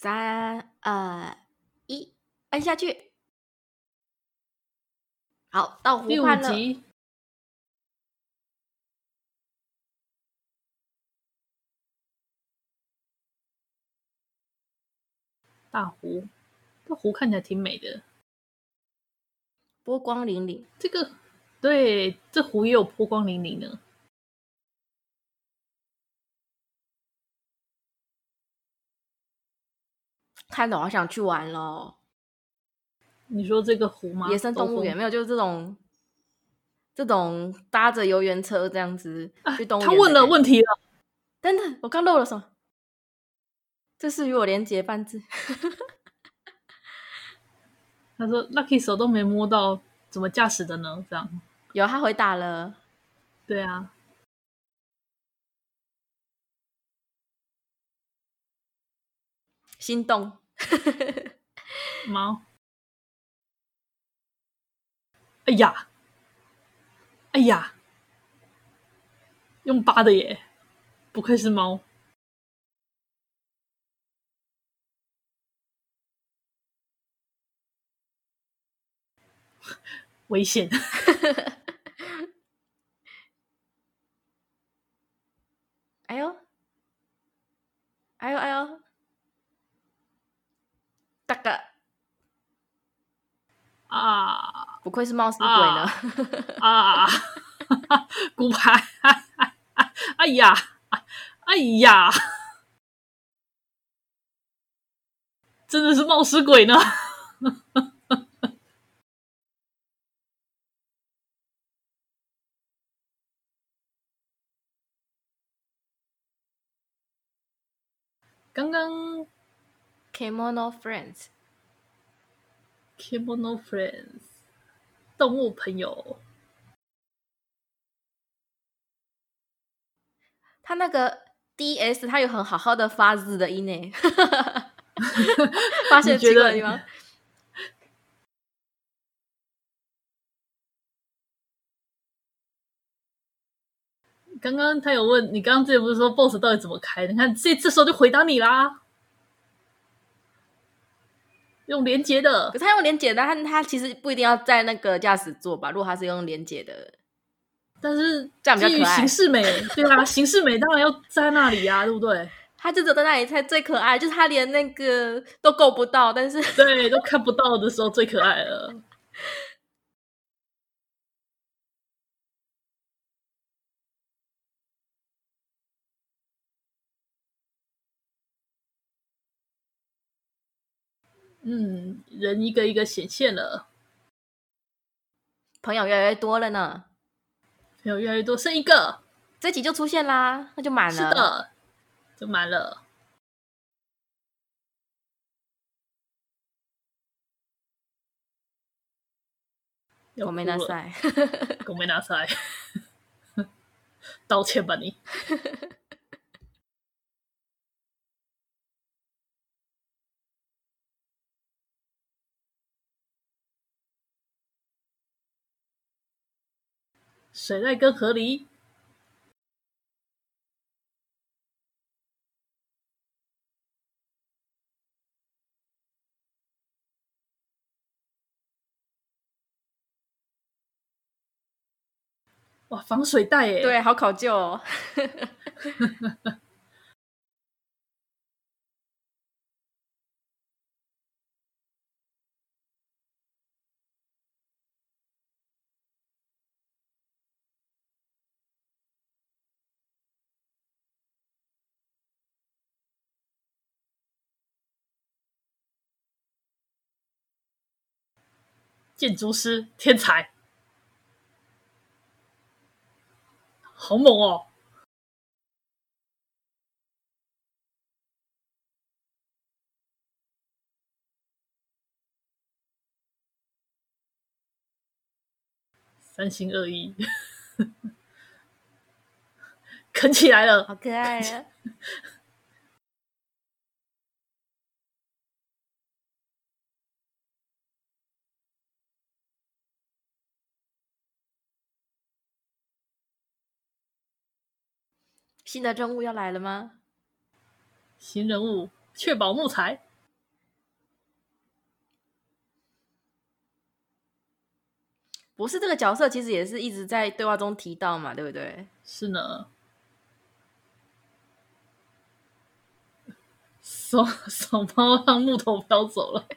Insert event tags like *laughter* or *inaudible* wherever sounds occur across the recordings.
三二一，按下去。好，到湖畔了。第五集。大湖，这湖看起来挺美的，波光粼粼。这个，对，这湖也有波光粼粼呢。看得好想去玩咯。你说这个湖吗？野生动物园没有，就是这种，这种搭着游园车这样子去动物园。他问了问题了，等等，我刚漏了什么？这是与我连结半字。*laughs* 他说：“Lucky 手都没摸到，怎么驾驶的呢？”这样有他回答了。对啊，心动猫。哎呀，哎呀，用八的耶，不愧是猫。*laughs* 危险！*laughs* 哎呦，哎呦哎呦，大哥啊！不愧是冒失鬼呢！啊！*laughs* 骨牌！哎呀！哎呀！真的是冒失鬼呢！刚刚，Kemono friends，Kimono Friends，动物朋友。他那个 DS，他有很好好的发字的音呢。*laughs* 发现奇怪的地方。刚刚他有问你，刚刚之前不是说 BOSS 到底怎么开？你看这这时候就回答你啦，用连接的。可是他用连接的，他他其实不一定要在那个驾驶座吧？如果他是用连接的，但是这样比较可爱。形式美，对啊，形式美当然要在那里、啊，对不对？他就走在那里才最可爱，就是他连那个都够不到，但是对，都看不到的时候最可爱了。嗯，人一个一个显现了，朋友越来越多了呢。朋友越来越多，剩一个，这集就出现啦，那就满了。是的，就满了。我没拿赛，我没拿赛，*laughs* *laughs* 道歉吧你。水袋跟河狸，哇，防水袋耶！对，好考究哦。*laughs* *laughs* 建筑师天才，好猛哦！三心二意，*laughs* 啃起来了，好可爱啊！新的任务要来了吗？新任务，确保木材。不是这个角色，其实也是一直在对话中提到嘛，对不对？是呢。手手包让木头飘走了。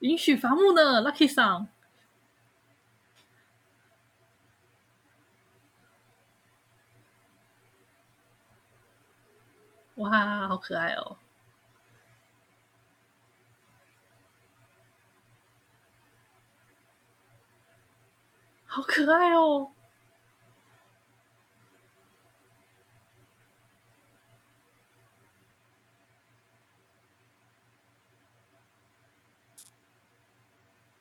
允许伐木呢，Lucky 桑。哇，好可爱哦！好可爱哦！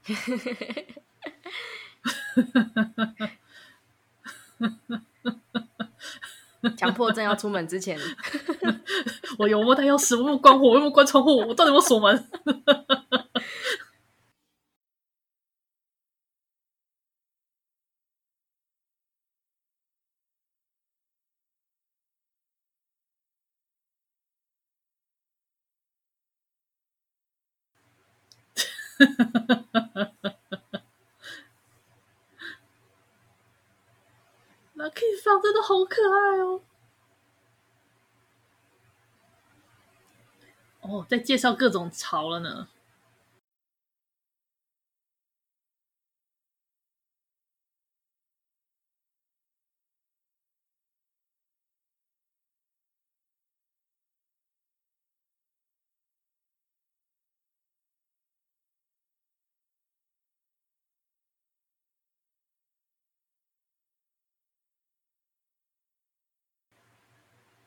*laughs* 强迫症要出门之前，*laughs* 我有没有带钥匙？我有没有关火？我有没有关窗户？我到底有没有锁门 *laughs* 这样真的好可爱哦！哦，在介绍各种潮了呢。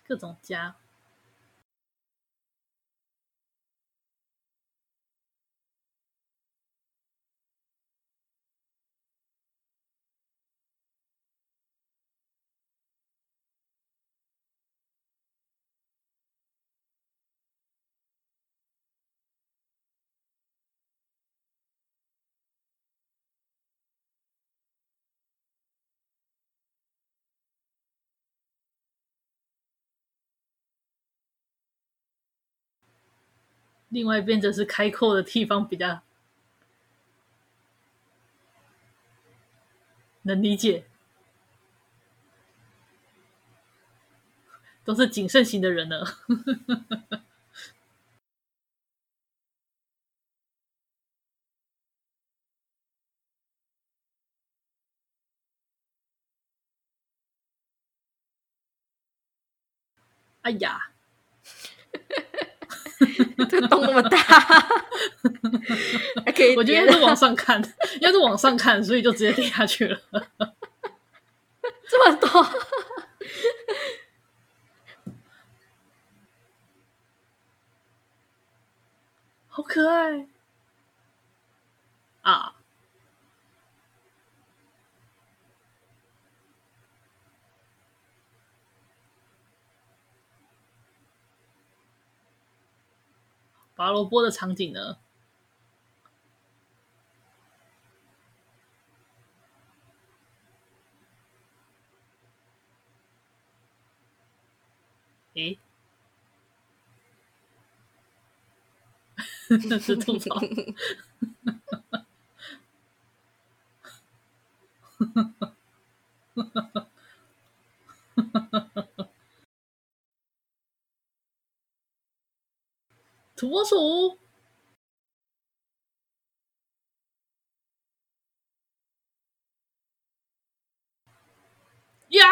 各种加，另外一边则是开阔的地方比较能理解，都是谨慎型的人呢。*laughs* 哎呀！*laughs* 这个洞那么大，还可以。我觉得是往上看，要是往上看，所以就直接跌下去了。*laughs* 这么多，好可爱啊！拔萝卜的场景呢？诶，这 *laughs* 是吐槽。*laughs* 土拨鼠呀！*laughs*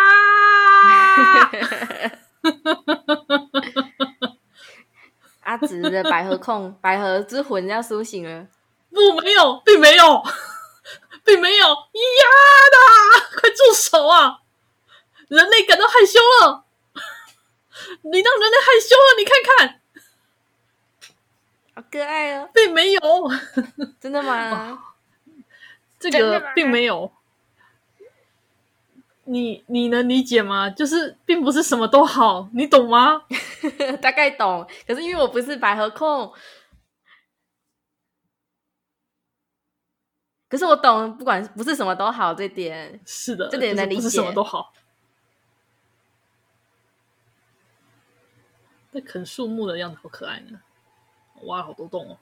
阿紫的百合控，百合之魂要苏醒了。不，没有，并没有，并没有。呀的，快住手啊！人类感到害羞了，你让人类害羞了，你看看。好可爱哦，并没有，*laughs* 真的吗？*laughs* 这个并没有，你你能理解吗？就是并不是什么都好，你懂吗？*laughs* 大概懂，可是因为我不是百合控，可是我懂，不管不是什么都好这点，是的，这点能理解。那啃树木的样子好可爱呢。挖了好多洞哦。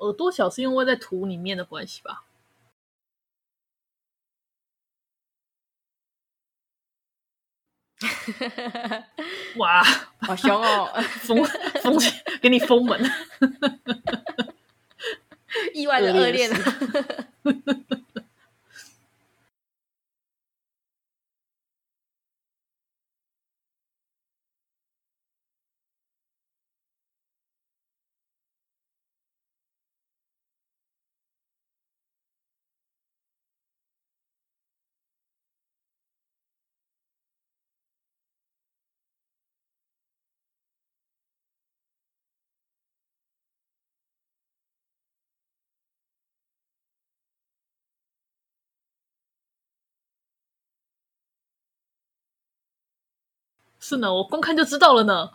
耳朵小是因为在土里面的关系吧？*laughs* 哇，好凶哦！封封给你封门，*laughs* 意外的恶恋。是呢，我光看就知道了呢。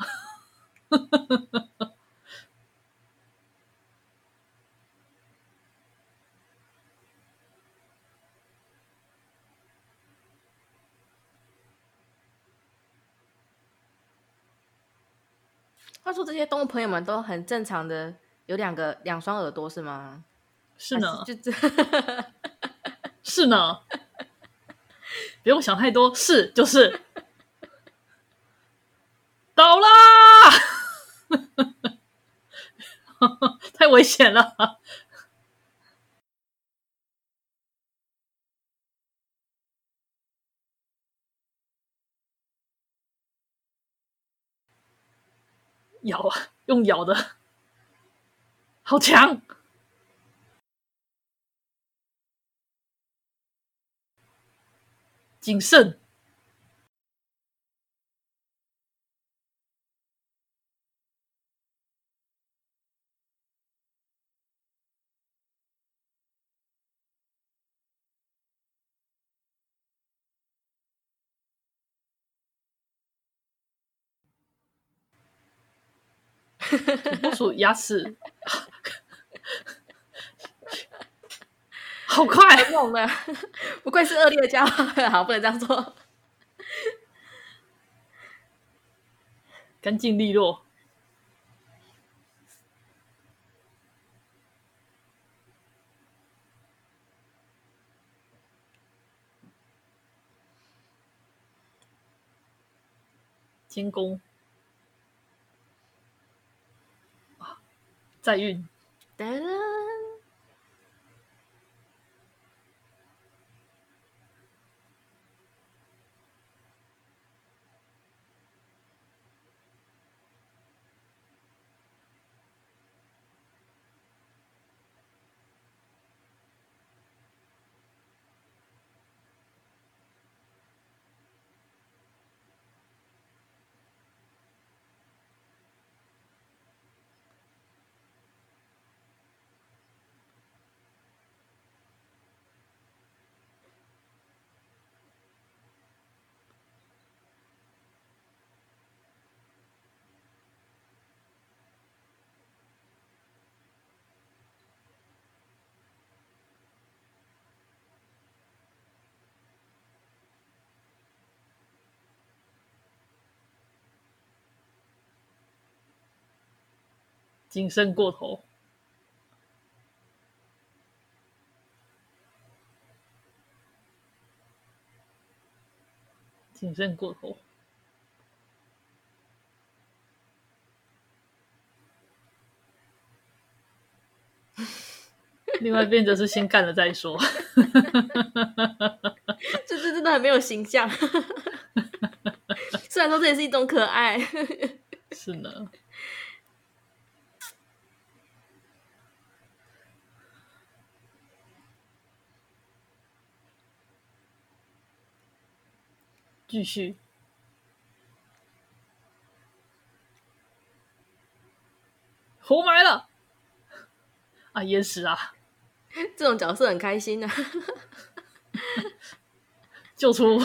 话说，这些动物朋友们都很正常的，有两个两双耳朵是吗？是呢，是就这 *laughs* 是呢，不用想太多，是就是。倒啦！*laughs* 太危险了！咬啊，用咬的，好强！谨慎。土拨鼠牙齿 *laughs* 好快，太猛了！不愧是恶劣的家伙，*laughs* 好，不能这样做。干净利落，监工。在运，谨慎过头，谨慎过头。*laughs* 另外一边则是先干了再说，这 *laughs* 这真的很没有形象。*laughs* 虽然说这也是一种可爱，是呢。继续，活埋了啊！淹死啊！*laughs* 这种角色很开心啊，救出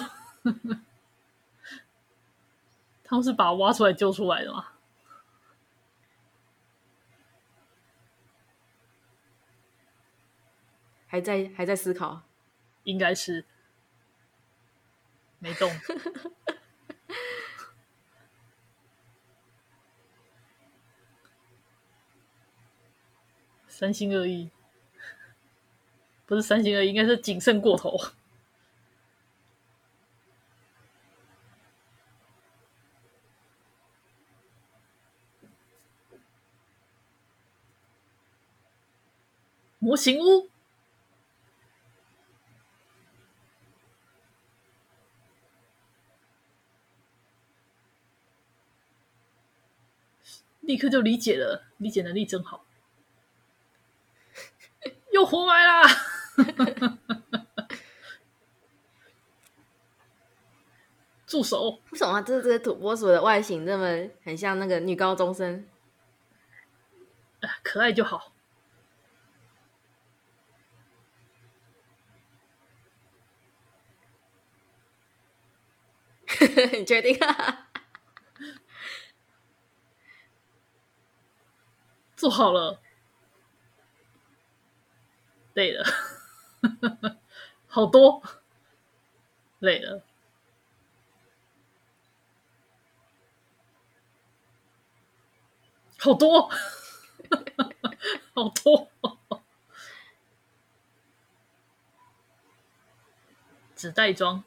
他们是把他挖出来救出来的吗？还在还在思考，应该是没动。三心二意，不是三心二意，应该是谨慎过头。模型屋。立刻就理解了，理解能力真好，又活埋啦！助手！为什么这这个土拨鼠的外形这么很像那个女高中生？可爱就好。*laughs* 你确定啊？做好了，累了，*laughs* 好多，累了，好多，好多，纸袋装。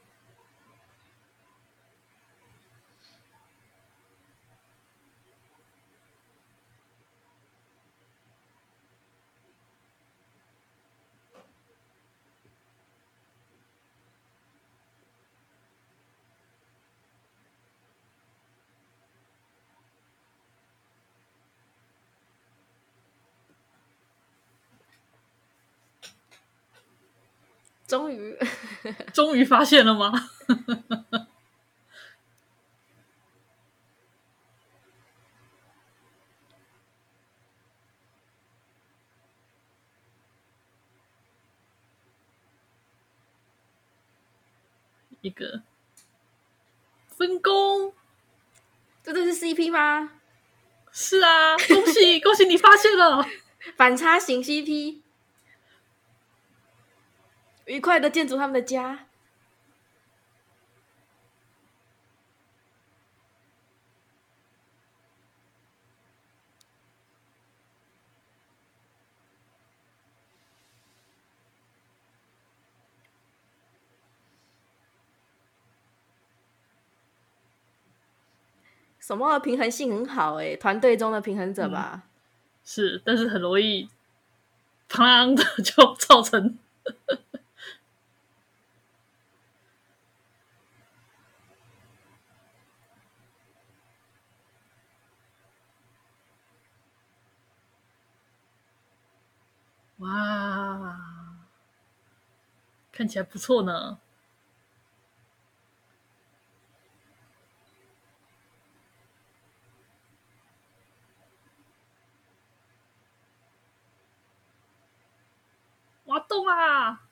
终于，*laughs* 终于发现了吗？一个分工，这都是 CP 吗？是啊，恭喜恭喜你发现了 *laughs* 反差型 CP。愉快的建筑他们的家。什么的平衡性很好哎，团队中的平衡者吧。嗯、是，但是很容易，砰的 *laughs* 就造成。哇，看起来不错呢。挖洞啊！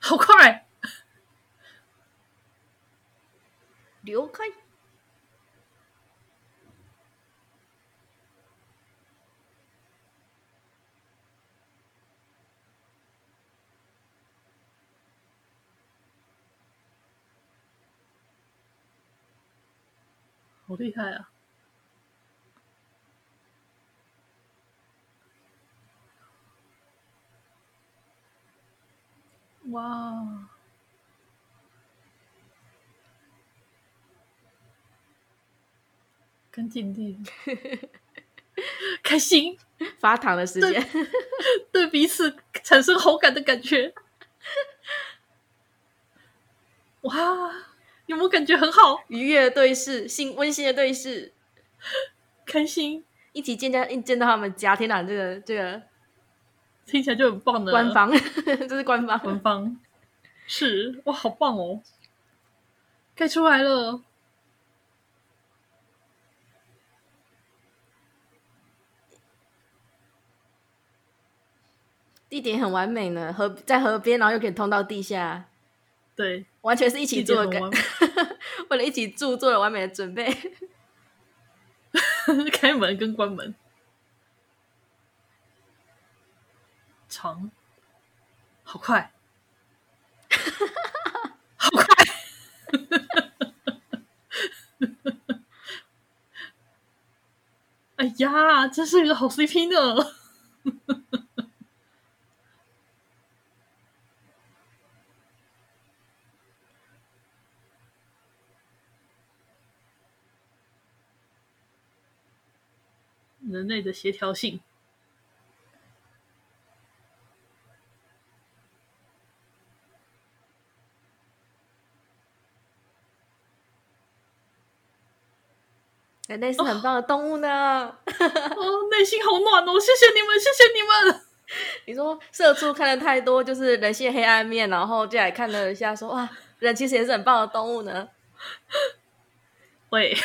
好快！了解。好厉害啊！哇！干净地，*laughs* 开心。发糖的时间，对，对彼此产生好感的感觉。哇，有没有感觉很好？愉悦的对视，心温馨的对视，开心，一起见家，一见到他们家，天哪，这个这个听起来就很棒的。官方，*laughs* 这是官方，官方。是哇，好棒哦，盖出来了。地点很完美呢，河在河边，然后又可以通到地下。对，完全是一起做的，*laughs* 为了一起住做了完美的准备。*laughs* 开门跟关门，长，好快，*laughs* 好快，哎呀，真是一个好 CP 呢。人类的协调性，人类是很棒的动物呢。哦，哦，内心好暖哦！谢谢你们，谢谢你们。*laughs* 你说社畜看的太多，就是人性黑暗面，然后进来看了一下，说哇，人其实也是很棒的动物呢。喂。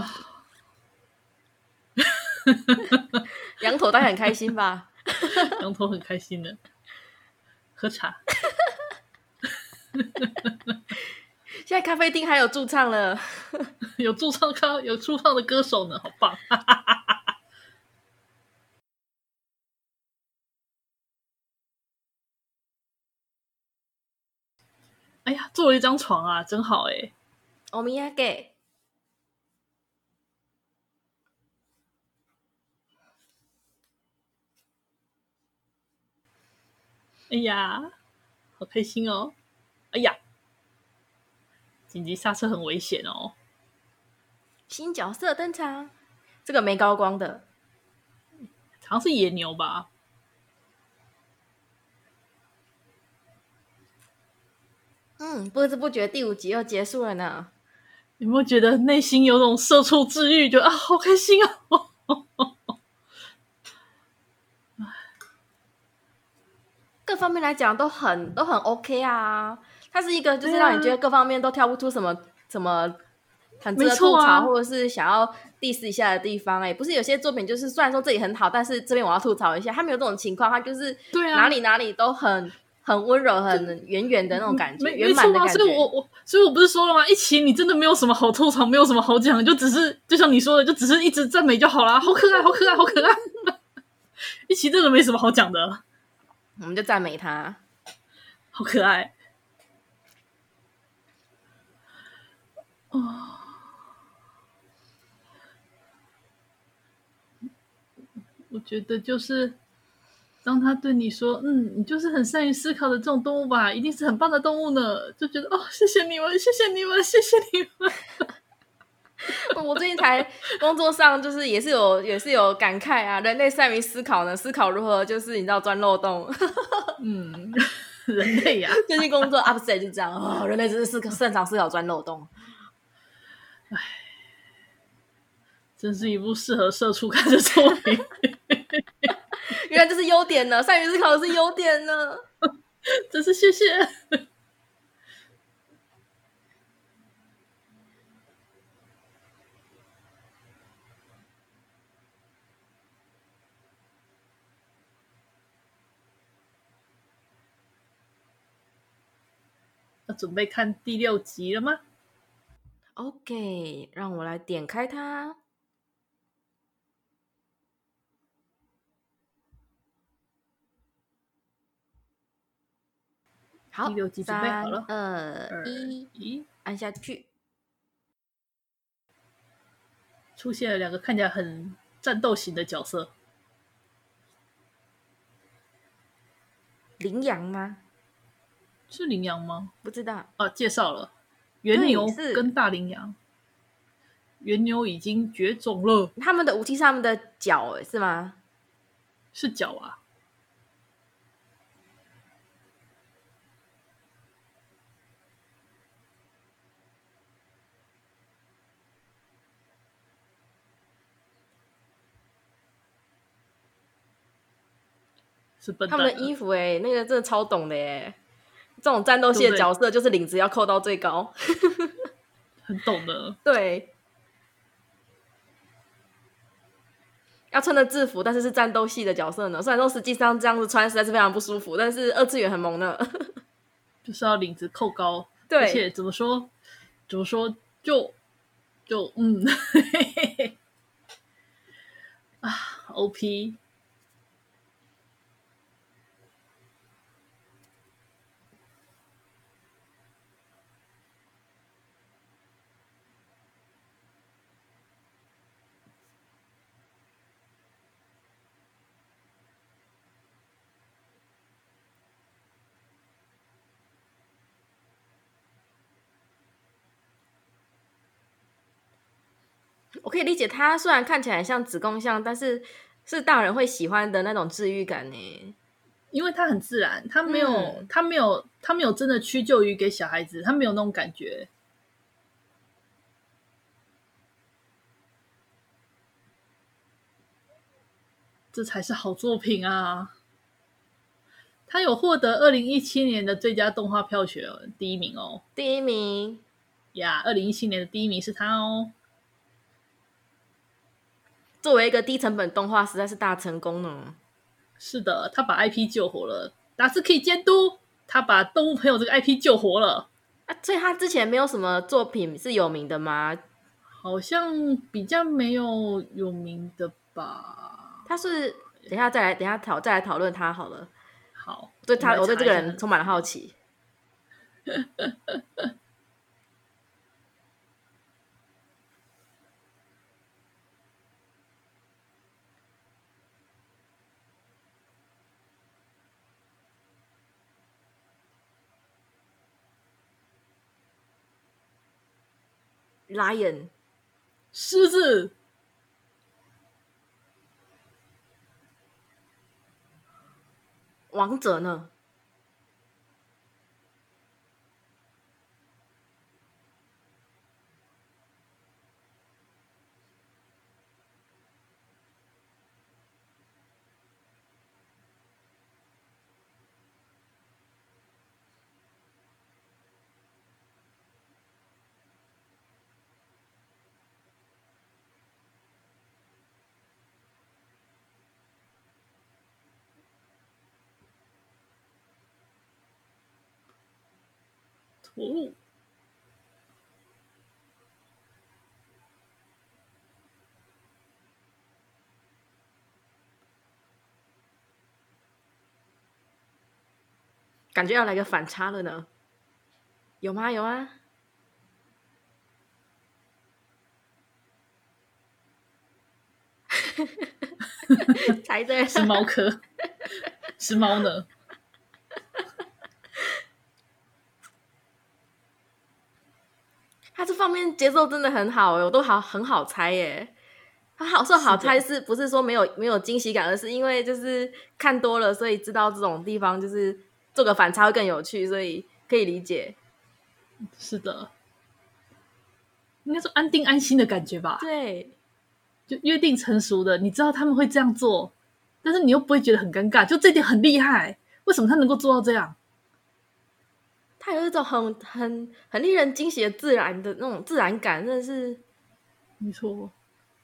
*laughs* 羊驼当然很开心吧？羊驼很开心的，喝茶。现在咖啡厅还有驻唱了，*laughs* 有驻唱咖，有驻唱的歌手呢，好棒！*laughs* 哎呀，做了一张床啊，真好哎！欧米亚给。哎呀，好开心哦！哎呀，紧急刹车很危险哦。新角色登场，这个没高光的，好像是野牛吧？嗯，不知不觉第五集又结束了呢。有没有觉得内心有种社畜治愈？觉得啊，好开心哦！各方面来讲都很都很 OK 啊，它是一个就是让你觉得各方面都挑不出什么、啊、什么很值得吐槽、啊、或者是想要 diss 一下的地方、欸。哎，不是有些作品就是虽然说这里很好，但是这边我要吐槽一下，它没有这种情况，它就是哪里哪里都很、啊、很温柔、很圆圆的那种感觉，圆满的感觉。所以我我所以我不是说了吗？一起你真的没有什么好吐槽，没有什么好讲，就只是就像你说的，就只是一直赞美就好啦。好可爱，好可爱，好可爱。*laughs* 一起真的没什么好讲的。我们就赞美他，好可爱哦！我觉得就是当他对你说：“嗯，你就是很善于思考的这种动物吧，一定是很棒的动物呢。”就觉得哦，谢谢你们，谢谢你们，谢谢你们。我最近才工作上，就是也是有也是有感慨啊。人类善于思考呢，思考如何就是你知道钻漏洞。嗯，*laughs* 人类呀、啊，最近工作 upset 就这样哦。人类真是思擅长思考钻漏洞。哎，真是一部适合社畜看的作品。*laughs* 原来这是优点呢，善于思考的是优点呢。*laughs* 真是谢谢。准备看第六集了吗？OK，让我来点开它。好，第六集准备好了，三、二、一，一，按下去。出现了两个看起来很战斗型的角色，羚羊吗？是羚羊吗？不知道啊。介绍了原牛跟大羚羊。原牛已经绝种了。他们的武器是他们的脚，是吗？是脚啊。是笨蛋。他们的衣服，哎，那个真的超懂的，哎。这种战斗系的角色，就是领子要扣到最高，*laughs* 很懂的。对，要穿的制服，但是是战斗系的角色呢？虽然说实际上这样子穿实在是非常不舒服，但是二次元很萌呢，*laughs* 就是要领子扣高，对，而且怎么说，怎么说，就就嗯，*laughs* 啊，OP。我可以理解，他虽然看起来像子宫像，但是是大人会喜欢的那种治愈感呢。因为他很自然，他没有，嗯、他没有，他没有真的屈就于给小孩子，他没有那种感觉。这才是好作品啊！他有获得二零一七年的最佳动画票选第一名哦，第一名呀，二零一七年的第一名是他哦。作为一个低成本动画，实在是大成功呢。是的，他把 IP 救活了，达斯可以监督，他把动物朋友这个 IP 救活了。啊，所以他之前没有什么作品是有名的吗？好像比较没有有名的吧。他是等一下再来，等一下讨再来讨论他好了。好，对他，我对这个人充满了好奇。*laughs* Lion，狮子，王者呢？哦，感觉要来个反差了呢，有吗？有吗？*laughs* 猜对了，是猫科，是猫呢。他这方面节奏真的很好，我都好很好猜耶。他好说好猜，是不是说没有没有惊喜感，而是因为就是看多了，所以知道这种地方就是做个反差会更有趣，所以可以理解。是的，应该说安定安心的感觉吧？对，就约定成熟的，你知道他们会这样做，但是你又不会觉得很尴尬，就这点很厉害。为什么他能够做到这样？他有一种很很很令人惊喜的自然的那种自然感，真的是没错，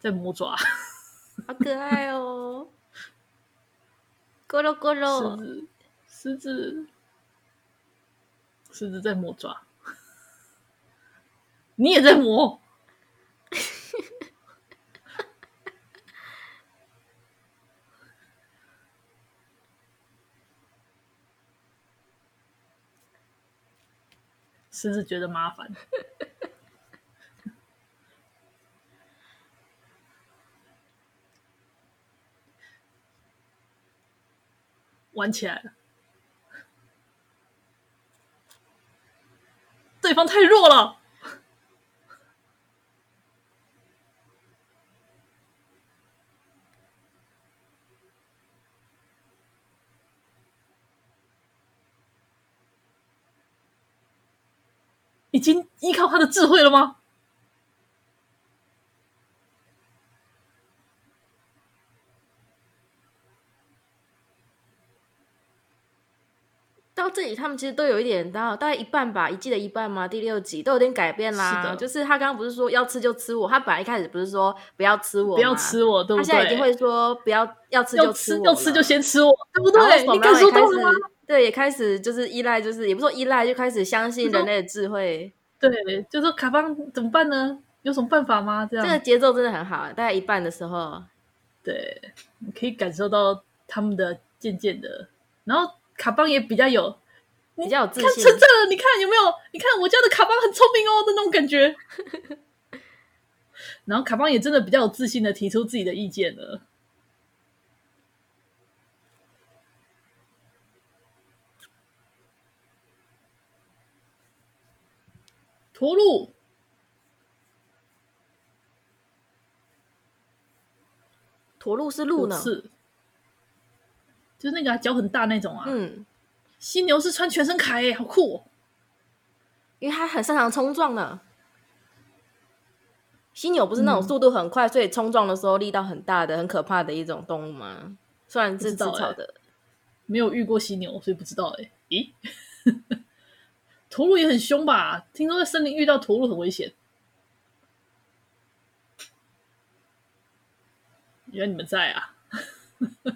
在磨爪，*laughs* 好可爱哦！咕噜咕噜，狮子，狮子，狮子在磨爪，你也在磨。就是觉得麻烦，*laughs* 玩起来了。对方太弱了，已经依靠他的智慧了吗？到这里他们其实都有一点到大概一半吧，一季的一半嘛，第六集都有点改变啦。是的，就是他刚刚不是说要吃就吃我，他本来一开始不是说不要吃我，不要吃我，对不对？他现在已经会说不要要吃就吃我，要吃就先吃我，对不对？你敢说到了吗？对，也开始就是依赖，就是也不是说依赖，就开始相信人类的智慧。对，就说卡邦怎么办呢？有什么办法吗？这样这个节奏真的很好，大概一半的时候，对，你可以感受到他们的渐渐的，然后卡邦也比较有比较有自信，看称赞了，你看有没有？你看我家的卡邦很聪明哦的那种感觉。*laughs* 然后卡邦也真的比较有自信的提出自己的意见了。驼鹿，驼鹿是鹿呢？是，就是那个脚、啊、很大那种啊。嗯，犀牛是穿全身铠，好酷、哦！因为它很擅长冲撞呢。犀牛不是那种速度很快，嗯、所以冲撞的时候力道很大的、很可怕的一种动物吗？虽然是吃草的，没有遇过犀牛，所以不知道哎。咦？*laughs* 驼鹿也很凶吧？听说在森林遇到驼鹿很危险。原来你们在啊！*laughs*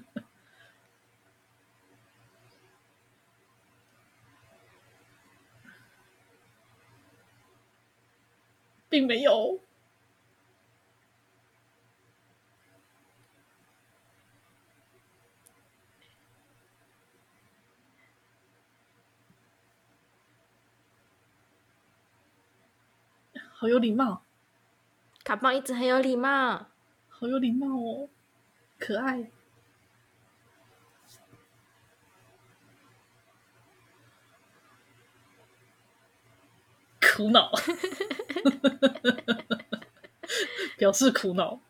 并没有。好有礼貌，卡邦一直很有礼貌，好有礼貌哦，可爱，苦恼，表示苦恼，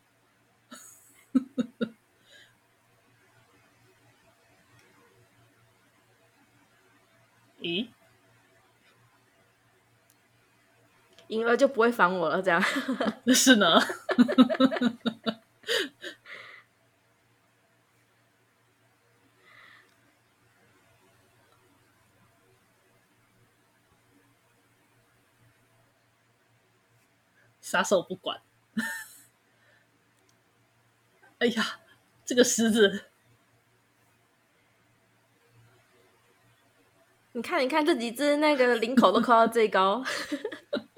咦？赢了就不会烦我了，这样 *laughs* *laughs* 是呢。撒手不管。哎呀，这个狮子，你看，你看这几只，那个领口都扣到最高。*laughs*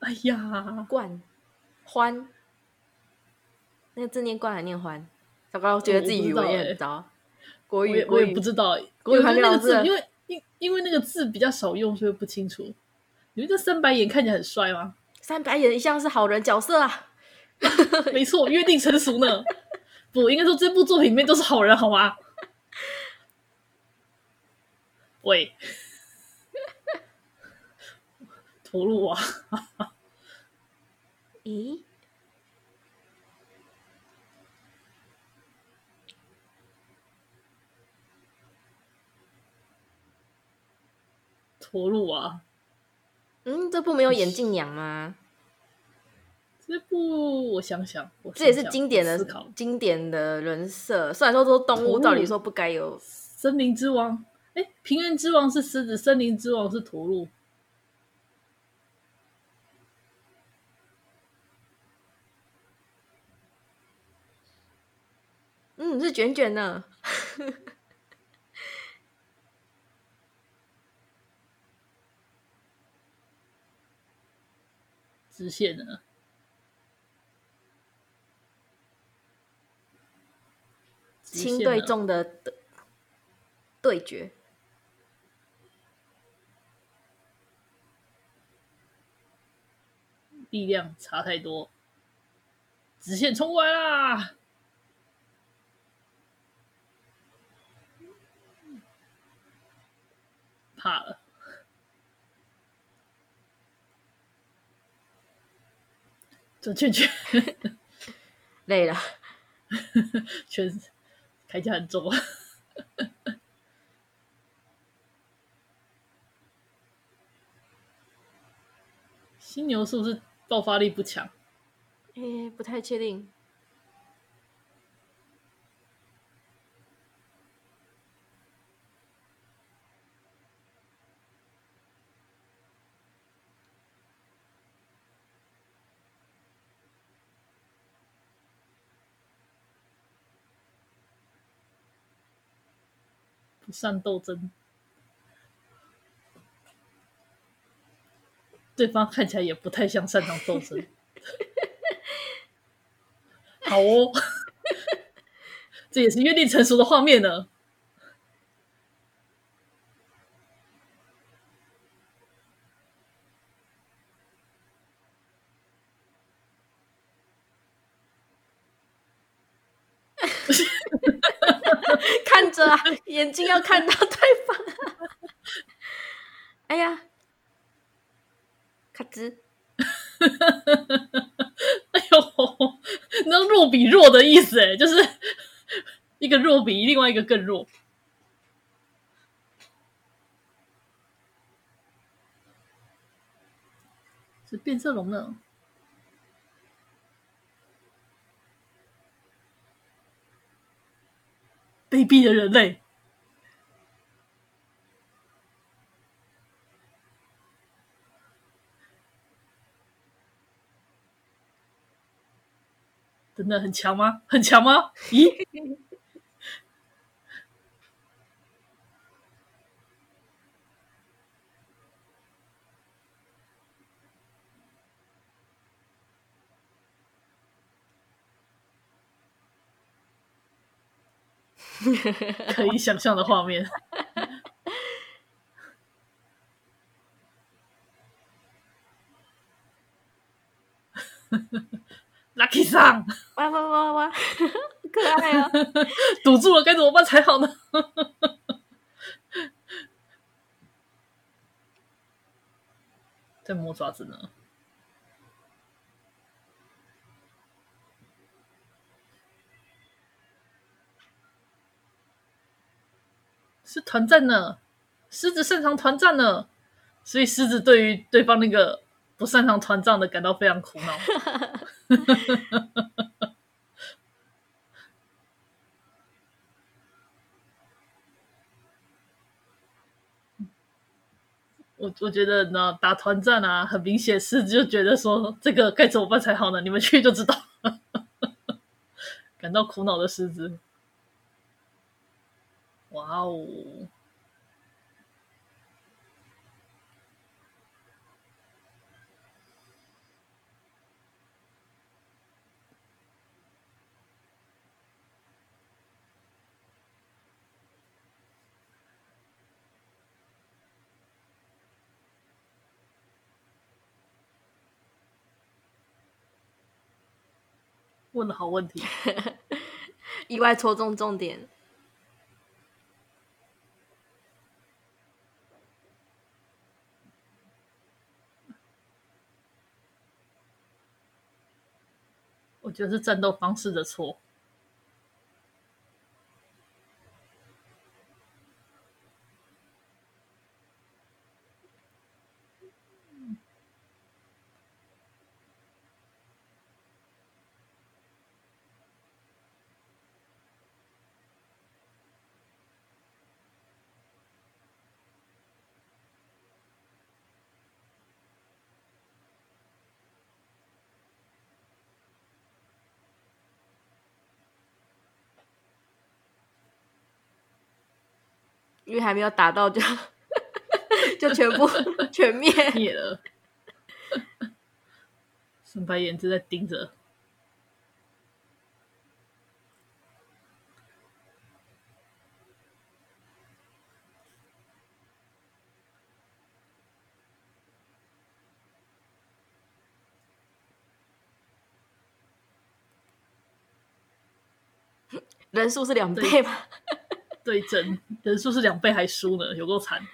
哎呀，冠欢，那个字念冠还念欢？糟糕，我觉得自己语文也很糟。国语我也不知道，国语那个字，因为因因为那个字比较少用，所以不清楚。你们这三白眼看起来很帅吗？三白眼一向是好人角色啊，*laughs* 没错，约定成熟呢。*laughs* 不，应该说这部作品里面都是好人，好吗？喂。驼鹿啊！咦？驼鹿啊！嗯，这部没有眼镜娘吗？这部我想想，我想想，这也是经典的经典的人设。虽然说都是动物，照理说不该有森林之王。哎，平原之王是狮子，森林之王是驼鹿。嗯，是卷卷呢，*laughs* 直线呢，轻对重的对决，力量差太多，直线冲过来啦！怕了，转圈圈，累了，确实铠甲很重啊。*laughs* 犀牛是不是爆发力不强。诶，不太确定。善斗争，对方看起来也不太像擅长斗争。好哦，*laughs* 这也是约定成熟的画面呢。看着啊，眼睛要看到对方！哎呀，卡兹，*laughs* 哎呦，那弱比弱的意思哎，就是一个弱比另外一个更弱。是变色龙呢？卑鄙的人类，真的很强吗？很强吗？咦？*laughs* 可以想象的画面，Lucky 桑，哇哇哇哇，*laughs* 可爱啊！*laughs* 堵住了，该怎么办才好呢？在磨爪子呢。是团战呢，狮子擅长团战呢，所以狮子对于对方那个不擅长团战的感到非常苦恼。*laughs* 我我觉得呢，打团战啊，很明显狮子就觉得说这个该怎么办才好呢？你们去就知道，*laughs* 感到苦恼的狮子。哇哦！问的好问题，*laughs* 意外戳中重点。我觉得是战斗方式的错。因为还没有打到就，就 *laughs* 就全部 *laughs* 全灭灭了。深白眼正在盯着，人数是两倍吗？对阵人数是两倍还输呢，有够惨。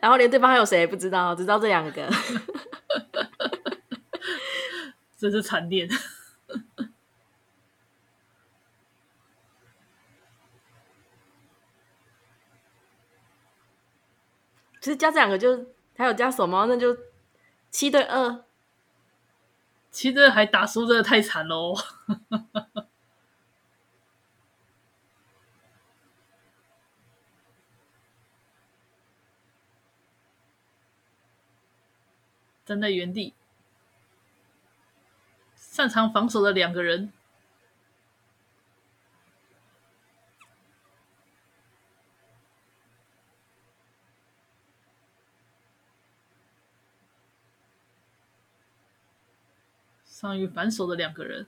然后连对方还有谁也不知道，只知道这两个，*laughs* 真是惨烈。*laughs* 其实加这两个就还有加手猫，那就七对二。其实这还打输真的太惨喽，站在原地，擅长防守的两个人。善于反手的两个人，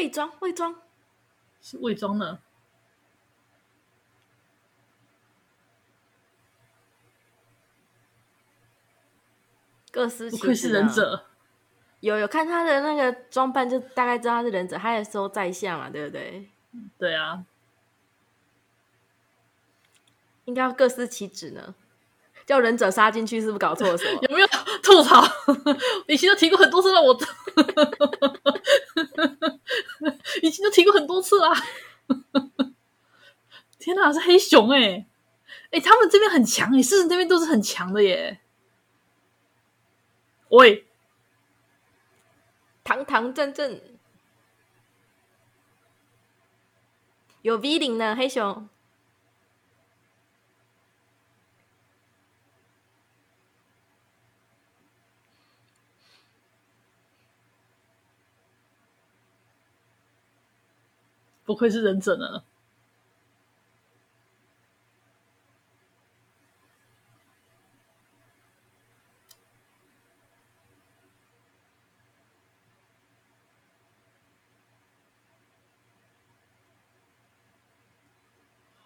伪装伪装是伪装的，各司其职，不愧是忍者。有有看他的那个装扮，就大概知道他是忍者。他也说在下嘛，对不对？对啊，应该要各司其职呢。叫忍者杀进去，是不是搞错了什么？*laughs* 有没有吐槽？*laughs* 以前都提过很多次了，我 *laughs* 以前都提过很多次啦。*laughs* 天哪，是黑熊哎、哎、他们这边很强哎，狮子那边都是很强的耶。喂。堂堂正正，有 V 领呢，黑熊。不愧是忍者呢。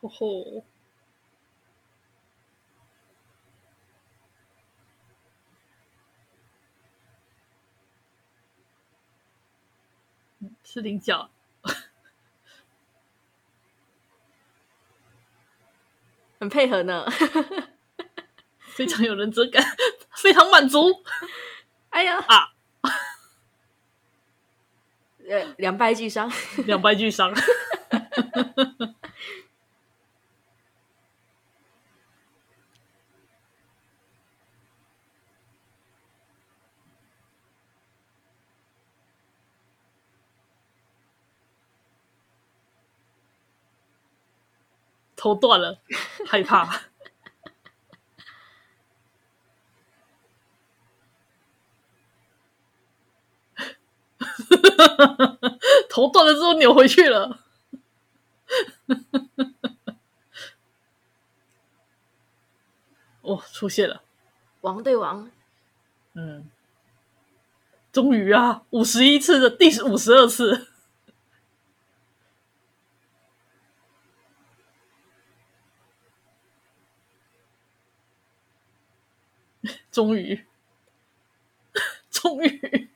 吼吼！是菱角，很配合呢，*laughs* 非常有忍者感，非常满足。*laughs* 哎呀啊！*laughs* 呃，两败俱伤，两败俱伤。头断了，害怕。*laughs* 头断了之后扭回去了。*laughs* 哦，出现了，王对王。嗯，终于啊，五十一次的第五十二次。终于，*laughs* 终于，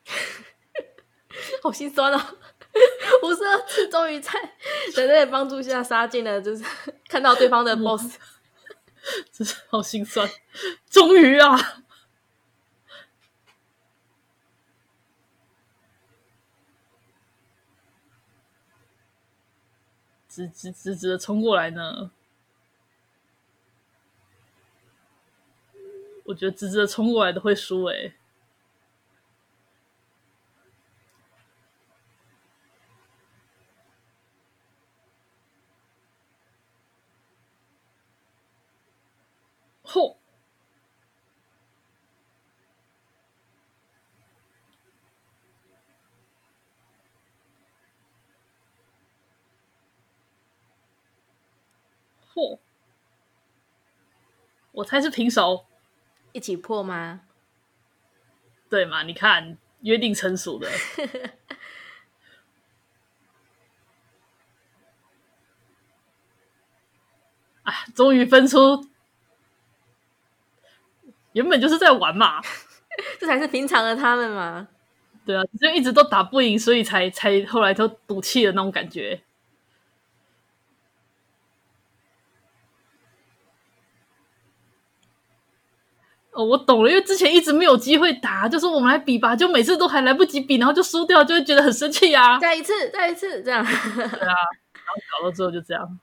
*laughs* 好心酸啊、哦！五十二次终于在人类的帮助下杀进了，就是 *laughs* 看到对方的 BOSS，真是好心酸。终于啊！直直直直的冲过来呢！我觉得直直的冲过来都会输诶、嚯！嚯！我猜是平手。一起破吗？对嘛？你看，约定成熟的。*laughs* 啊，终于分出，原本就是在玩嘛，*laughs* 这才是平常的他们嘛。对啊，就一直都打不赢，所以才才后来都赌气的那种感觉。哦，我懂了，因为之前一直没有机会打，就说我们来比吧，就每次都还来不及比，然后就输掉，就会觉得很生气、啊。再一次，再一次，这样。对啊，然后搞到最后就这样。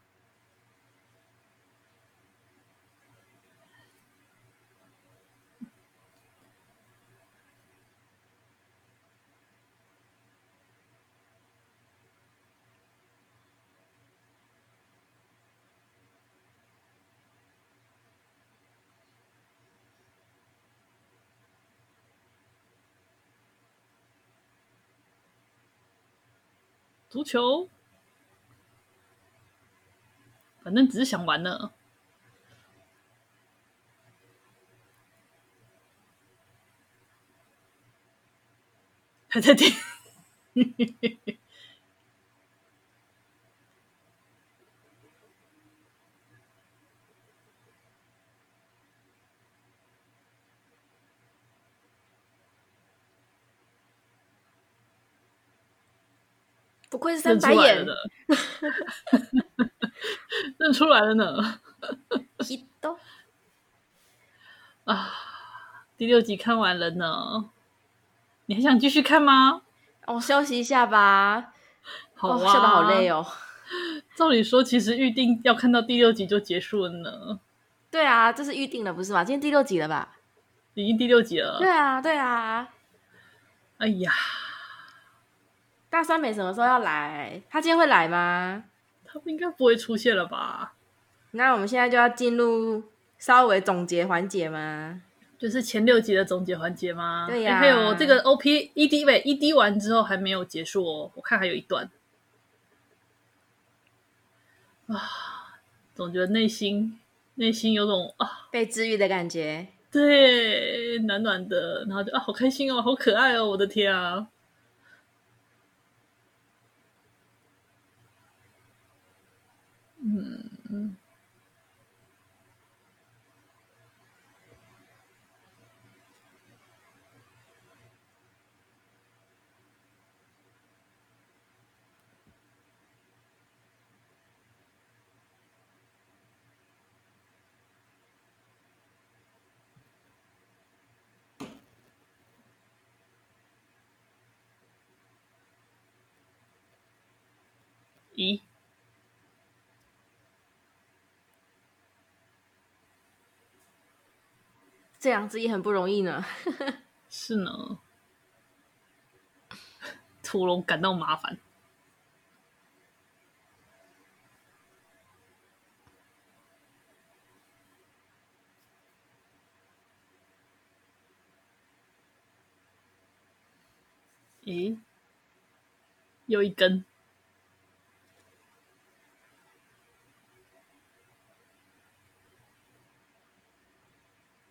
足球，反正只是想玩呢。还在听。不愧是三白眼，*laughs* 认出来了呢。*laughs* 啊，第六集看完了呢，你还想继续看吗？我、哦、休息一下吧。好啊，笑得好累哦。照理说，其实预定要看到第六集就结束了呢。对啊，这是预定了，不是吗？今天第六集了吧？已经第六集了。对啊，对啊。哎呀。大酸梅什么时候要来？他今天会来吗？他应该不会出现了吧？那我们现在就要进入稍微总结环节吗？就是前六集的总结环节吗？对呀、啊。还有这个 OP ED 喂 ED 完之后还没有结束哦，我看还有一段。啊，总觉得内心内心有种啊被治愈的感觉，对，暖暖的，然后就啊好开心哦，好可爱哦，我的天啊！嗯，咦？这样子也很不容易呢。是呢，*laughs* 屠龙感到麻烦。咦，又一根。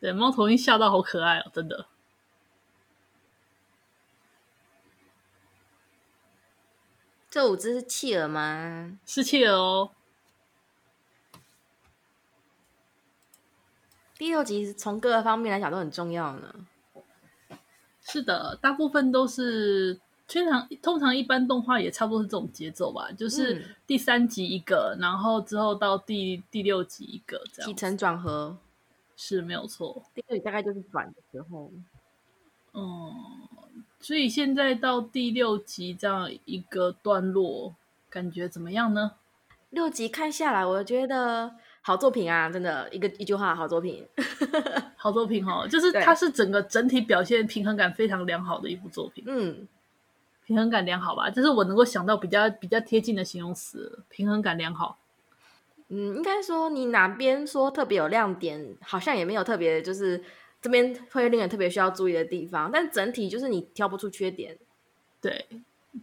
对，猫头鹰吓到好可爱哦，真的。这五只是企鹅吗？是企鹅哦。第六集从各个方面来讲都很重要呢。是的，大部分都是通常通常一般动画也差不多是这种节奏吧，就是第三集一个，嗯、然后之后到第第六集一个这样，起承转合。是没有错，第六集大概就是转的时候，嗯，所以现在到第六集这样一个段落，感觉怎么样呢？六集看下来，我觉得好作品啊，真的一个一句话，好作品，*laughs* 好作品哦，就是它是整个整体表现平衡感非常良好的一部作品，嗯，平衡感良好吧，这是我能够想到比较比较贴近的形容词，平衡感良好。嗯，应该说你哪边说特别有亮点，好像也没有特别，就是这边会令人特别需要注意的地方。但整体就是你挑不出缺点，对，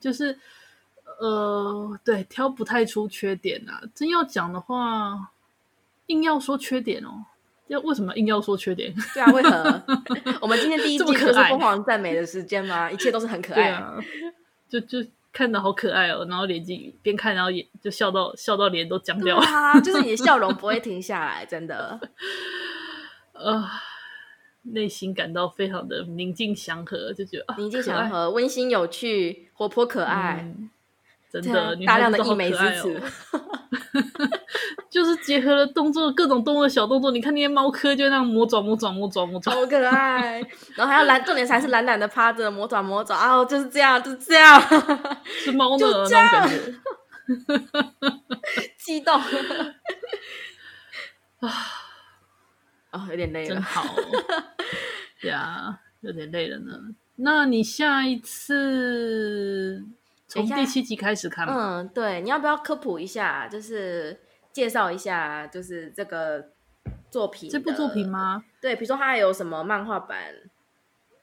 就是呃，对，挑不太出缺点啊。真要讲的话，硬要说缺点哦，要为什么硬要说缺点？*laughs* 对啊，为何？*laughs* 我们今天第一季就是疯狂赞美的时间吗？一切都是很可爱，啊、就 *laughs* 就。看的好可爱哦，然后脸睛边看，然后也就笑到笑到脸都僵掉了。啊，就是你的笑容不会停下来，真的。呃，*laughs* 内心感到非常的宁静祥和，就觉得宁静祥和、温馨有趣、活泼可爱，嗯、真的，大量的溢美之词。*laughs* 就是结合了动作，各种动物的小动作。你看那些猫科就那样魔爪、魔爪、魔爪、魔爪，好可爱。*laughs* 然后还要懒，重点才是懒懒的趴着，魔爪、魔爪，然后就是这样，就是这样，是猫的 *laughs* 那种感觉。*laughs* 激动啊！哦，有点累了，真好。对啊，有点累了呢。那你下一次从第七集开始看吗？嗯，对，你要不要科普一下？就是介绍一下，就是这个作品，这部作品吗？对，比如说它还有什么漫画版？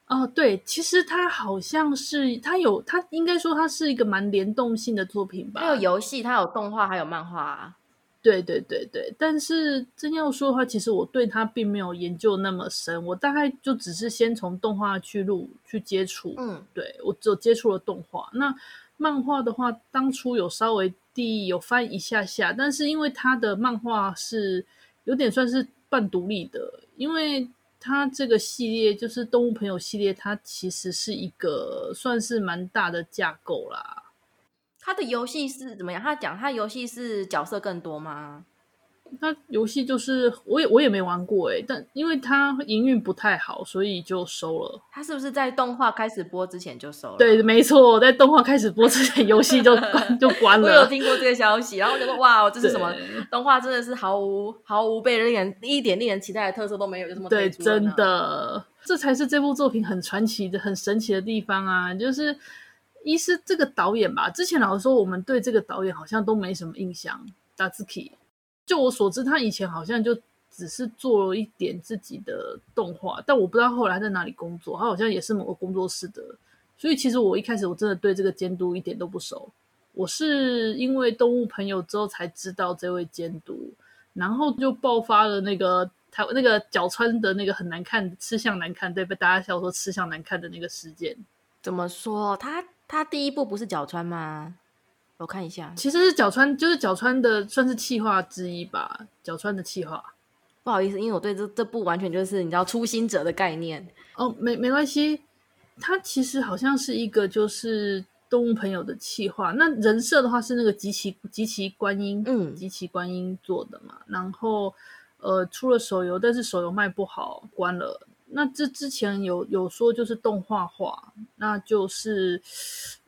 哦，对，其实它好像是它有，它应该说它是一个蛮联动性的作品吧。它有游戏，它有动画，还有漫画。对对对对，但是真要说的话，其实我对它并没有研究那么深，我大概就只是先从动画去录去接触。嗯，对，我只有接触了动画。那漫画的话，当初有稍微第有翻一下下，但是因为他的漫画是有点算是半独立的，因为他这个系列就是动物朋友系列，它其实是一个算是蛮大的架构啦。他的游戏是怎么样？他讲他游戏是角色更多吗？他游戏就是我也我也没玩过哎，但因为它营运不太好，所以就收了。它是不是在动画开始播之前就收了？对，没错，在动画开始播之前，游戏就关就关了。我有听过这个消息，然后我觉得哇，这是什么动画？真的是毫无毫无被令人一点令人期待的特色都没有，就这么对，真的，这才是这部作品很传奇的、很神奇的地方啊！就是。一是这个导演吧，之前老实说，我们对这个导演好像都没什么印象。达兹基，就我所知，他以前好像就只是做了一点自己的动画，但我不知道后来在哪里工作。他好像也是某个工作室的，所以其实我一开始我真的对这个监督一点都不熟。我是因为动物朋友之后才知道这位监督，然后就爆发了那个他那个角川的那个很难看，吃相难看，对被大家笑说吃相难看的那个事件。怎么说他？他第一部不是角川吗？我看一下，其实是角川，就是角川的算是企划之一吧。角川的企划，不好意思，因为我对这这部完全就是你知道初心者的概念哦，没没关系。它其实好像是一个就是动物朋友的企划，那人设的话是那个极其极其观音，嗯，极其观音做的嘛。然后呃，出了手游，但是手游卖不好，关了。那这之前有有说就是动画化，那就是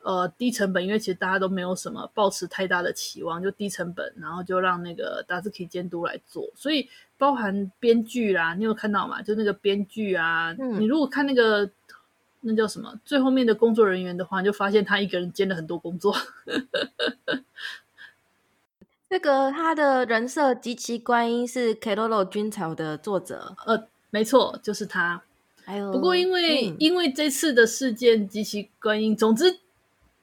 呃低成本，因为其实大家都没有什么抱持太大的期望，就低成本，然后就让那个达斯基监督来做，所以包含编剧啦，你有看到吗？就那个编剧啊，嗯、你如果看那个那叫什么最后面的工作人员的话，你就发现他一个人兼了很多工作。*laughs* 那个他的人设极其观音是《Keroro 军曹》的作者，呃。没错，就是他。不过因为、嗯、因为这次的事件及其观音，总之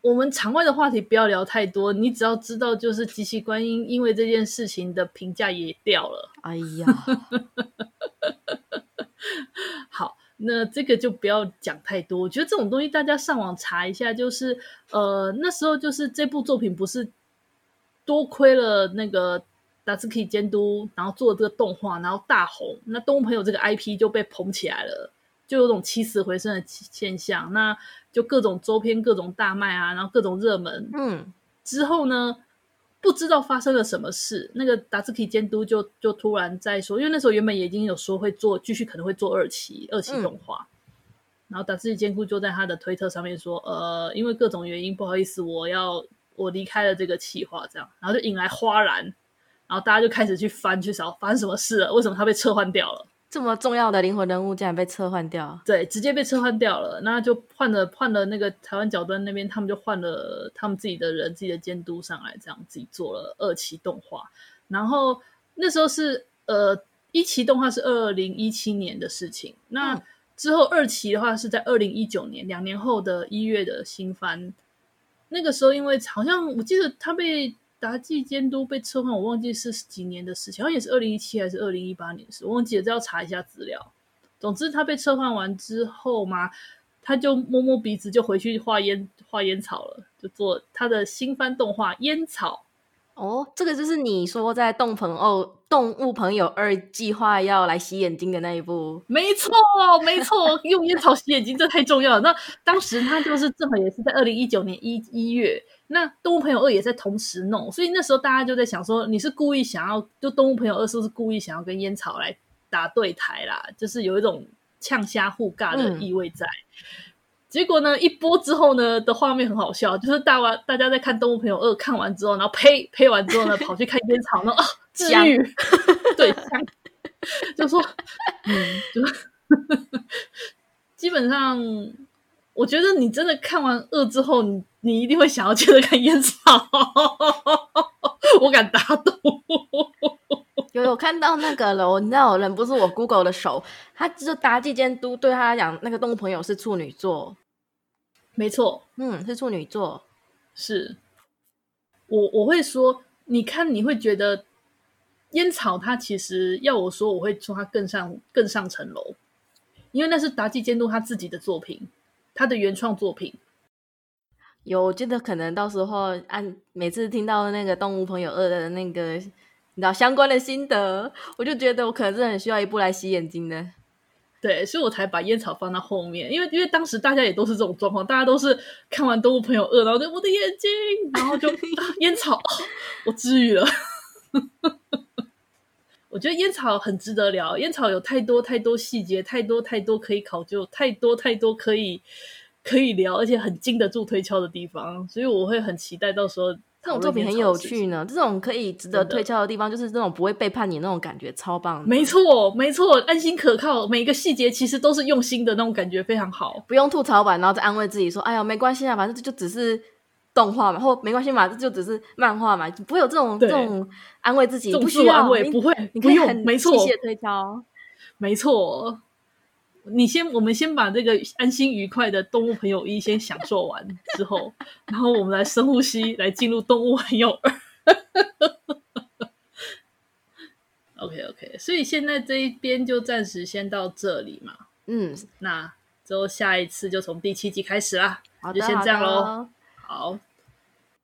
我们场外的话题不要聊太多。你只要知道，就是及其观音因为这件事情的评价也掉了。哎呀，*laughs* 好，那这个就不要讲太多。我觉得这种东西大家上网查一下，就是呃那时候就是这部作品不是多亏了那个。达斯基监督，然后做这个动画，然后大红，那动物朋友这个 IP 就被捧起来了，就有种起死回生的现象。那就各种周边各种大卖啊，然后各种热门。嗯，之后呢，不知道发生了什么事，那个达斯基监督就就突然在说，因为那时候原本也已经有说会做，继续可能会做二期二期动画。嗯、然后达斯基监督就在他的推特上面说，呃，因为各种原因，不好意思，我要我离开了这个企划，这样，然后就引来哗然。然后大家就开始去翻去找发生什么事了？为什么他被撤换掉了？这么重要的灵魂人物竟然被撤换掉？对，直接被撤换掉了。那就换了换了那个台湾角端那边，他们就换了他们自己的人，自己的监督上来，这样自己做了二期动画。然后那时候是呃一期动画是二零一七年的事情，那之后二期的话是在二零一九年，两年后的一月的新番。那个时候因为好像我记得他被。杂技监督被撤换，我忘记是几年的事情，好像也是二零一七还是二零一八年的事，我忘记了，这要查一下资料。总之，他被撤换完之后嘛，他就摸摸鼻子就回去画烟画烟草了，就做他的新番动画《烟草》。哦，这个就是你说在动朋友动物朋友二计划要来洗眼睛的那一部，没错，没错，用烟草洗眼睛这太重要了。那当时他就是正好也是在二零一九年一一月，那动物朋友二也在同时弄，所以那时候大家就在想说，你是故意想要就动物朋友二是不是故意想要跟烟草来打对台啦？就是有一种呛虾互尬的意味在。嗯结果呢，一播之后呢的画面很好笑，就是大家大家在看《动物朋友二》看完之后，然后呸呸完之后呢，跑去看烟草，然后 *laughs* 啊，治愈，*laughs* 对，香，就说，嗯，就基本上，我觉得你真的看完二之后，你你一定会想要接着看烟草，*laughs* 我敢打赌。有有看到那个了，你知道，人不是我 Google 的手，他就妲己监督对他来讲，那个动物朋友是处女座。没错，嗯，是处女座，是我我会说，你看你会觉得烟草它其实要我说，我会说它更上更上层楼，因为那是妲己监督他自己的作品，他的原创作品。有，我觉得可能到时候按每次听到那个动物朋友二的那个你知道相关的心得，我就觉得我可能是很需要一部来洗眼睛的。对，所以我才把烟草放到后面，因为因为当时大家也都是这种状况，大家都是看完《动物朋友二》，然后就我的眼睛，然后就烟草，我治愈了。*laughs* 我觉得烟草很值得聊，烟草有太多太多细节，太多太多可以考究，太多太多可以可以聊，而且很经得住推敲的地方，所以我会很期待到时候。这种作品很有趣呢，这种可以值得推敲的地方，就是这种不会背叛你那种感觉，超棒。没错，没错，安心可靠，每一个细节其实都是用心的那种感觉，非常好。不用吐槽版，然后再安慰自己说：“哎呀，没关系啊，反正这就只是动画嘛，或没关系嘛，这就只是漫画嘛。”不会有这种这种安慰自己，不需要安慰，不会，你可以很细细的推敲，没错。你先，我们先把这个安心愉快的动物朋友一先享受完之后，*laughs* 然后我们来深呼吸，来进入动物朋友二。*laughs* OK OK，所以现在这一边就暂时先到这里嘛。嗯，那之后下一次就从第七集开始啦。好的，就先这样喽。好。